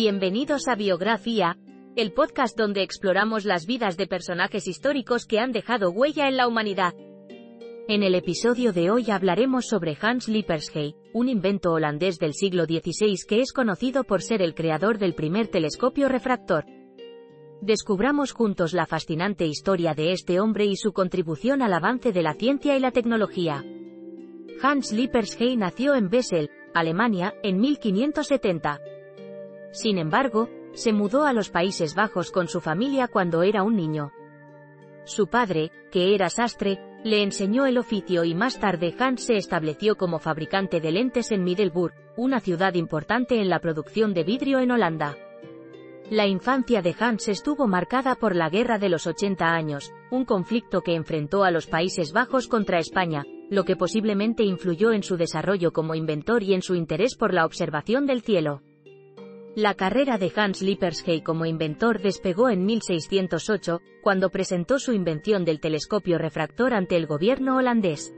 Bienvenidos a Biografía, el podcast donde exploramos las vidas de personajes históricos que han dejado huella en la humanidad. En el episodio de hoy hablaremos sobre Hans Lippershey, un invento holandés del siglo XVI que es conocido por ser el creador del primer telescopio refractor. Descubramos juntos la fascinante historia de este hombre y su contribución al avance de la ciencia y la tecnología. Hans Lippershey nació en Bessel, Alemania, en 1570. Sin embargo, se mudó a los Países Bajos con su familia cuando era un niño. Su padre, que era sastre, le enseñó el oficio y más tarde Hans se estableció como fabricante de lentes en Middelburg, una ciudad importante en la producción de vidrio en Holanda. La infancia de Hans estuvo marcada por la Guerra de los 80 años, un conflicto que enfrentó a los Países Bajos contra España, lo que posiblemente influyó en su desarrollo como inventor y en su interés por la observación del cielo. La carrera de Hans Lippershey como inventor despegó en 1608, cuando presentó su invención del telescopio refractor ante el gobierno holandés.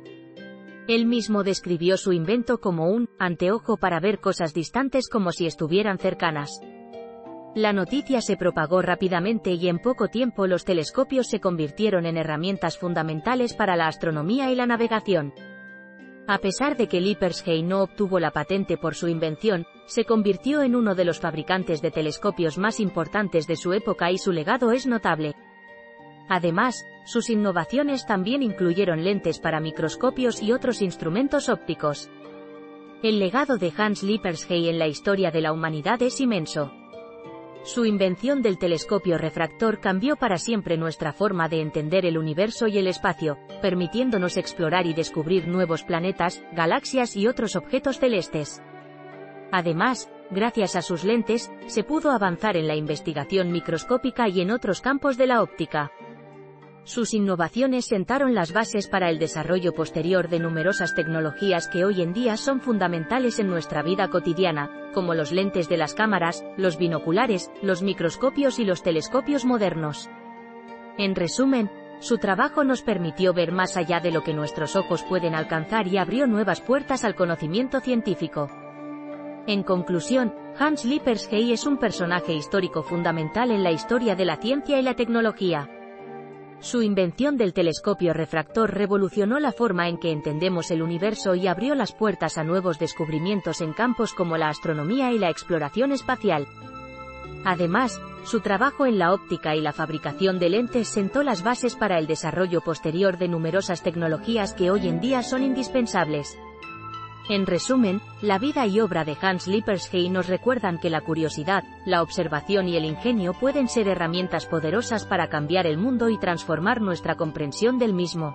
Él mismo describió su invento como un anteojo para ver cosas distantes como si estuvieran cercanas. La noticia se propagó rápidamente y en poco tiempo los telescopios se convirtieron en herramientas fundamentales para la astronomía y la navegación. A pesar de que Lippershey no obtuvo la patente por su invención, se convirtió en uno de los fabricantes de telescopios más importantes de su época y su legado es notable. Además, sus innovaciones también incluyeron lentes para microscopios y otros instrumentos ópticos. El legado de Hans Lippershey en la historia de la humanidad es inmenso. Su invención del telescopio refractor cambió para siempre nuestra forma de entender el universo y el espacio, permitiéndonos explorar y descubrir nuevos planetas, galaxias y otros objetos celestes. Además, gracias a sus lentes, se pudo avanzar en la investigación microscópica y en otros campos de la óptica. Sus innovaciones sentaron las bases para el desarrollo posterior de numerosas tecnologías que hoy en día son fundamentales en nuestra vida cotidiana, como los lentes de las cámaras, los binoculares, los microscopios y los telescopios modernos. En resumen, su trabajo nos permitió ver más allá de lo que nuestros ojos pueden alcanzar y abrió nuevas puertas al conocimiento científico. En conclusión, Hans Lippershey es un personaje histórico fundamental en la historia de la ciencia y la tecnología. Su invención del telescopio refractor revolucionó la forma en que entendemos el universo y abrió las puertas a nuevos descubrimientos en campos como la astronomía y la exploración espacial. Además, su trabajo en la óptica y la fabricación de lentes sentó las bases para el desarrollo posterior de numerosas tecnologías que hoy en día son indispensables. En resumen, la vida y obra de Hans Lippershey nos recuerdan que la curiosidad, la observación y el ingenio pueden ser herramientas poderosas para cambiar el mundo y transformar nuestra comprensión del mismo.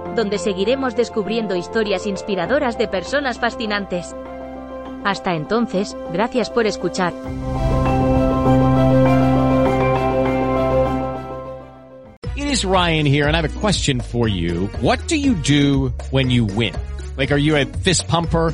donde seguiremos descubriendo historias inspiradoras de personas fascinantes. Hasta entonces, gracias por escuchar. It is Ryan here and I have a question for you. What do you do when you win? Like are you a fist pumper,